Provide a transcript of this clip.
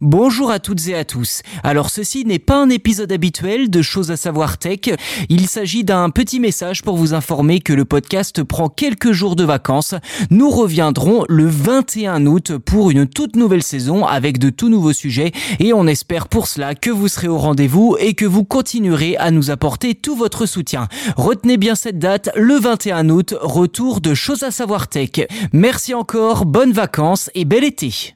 Bonjour à toutes et à tous. Alors ceci n'est pas un épisode habituel de choses à savoir tech. Il s'agit d'un petit message pour vous informer que le podcast prend quelques jours de vacances. Nous reviendrons le 21 août pour une toute nouvelle saison avec de tout nouveaux sujets et on espère pour cela que vous serez au rendez-vous et que vous continuerez à nous apporter tout votre soutien. Retenez bien cette date, le 21 août, retour de choses à savoir tech. Merci encore, bonnes vacances et bel été.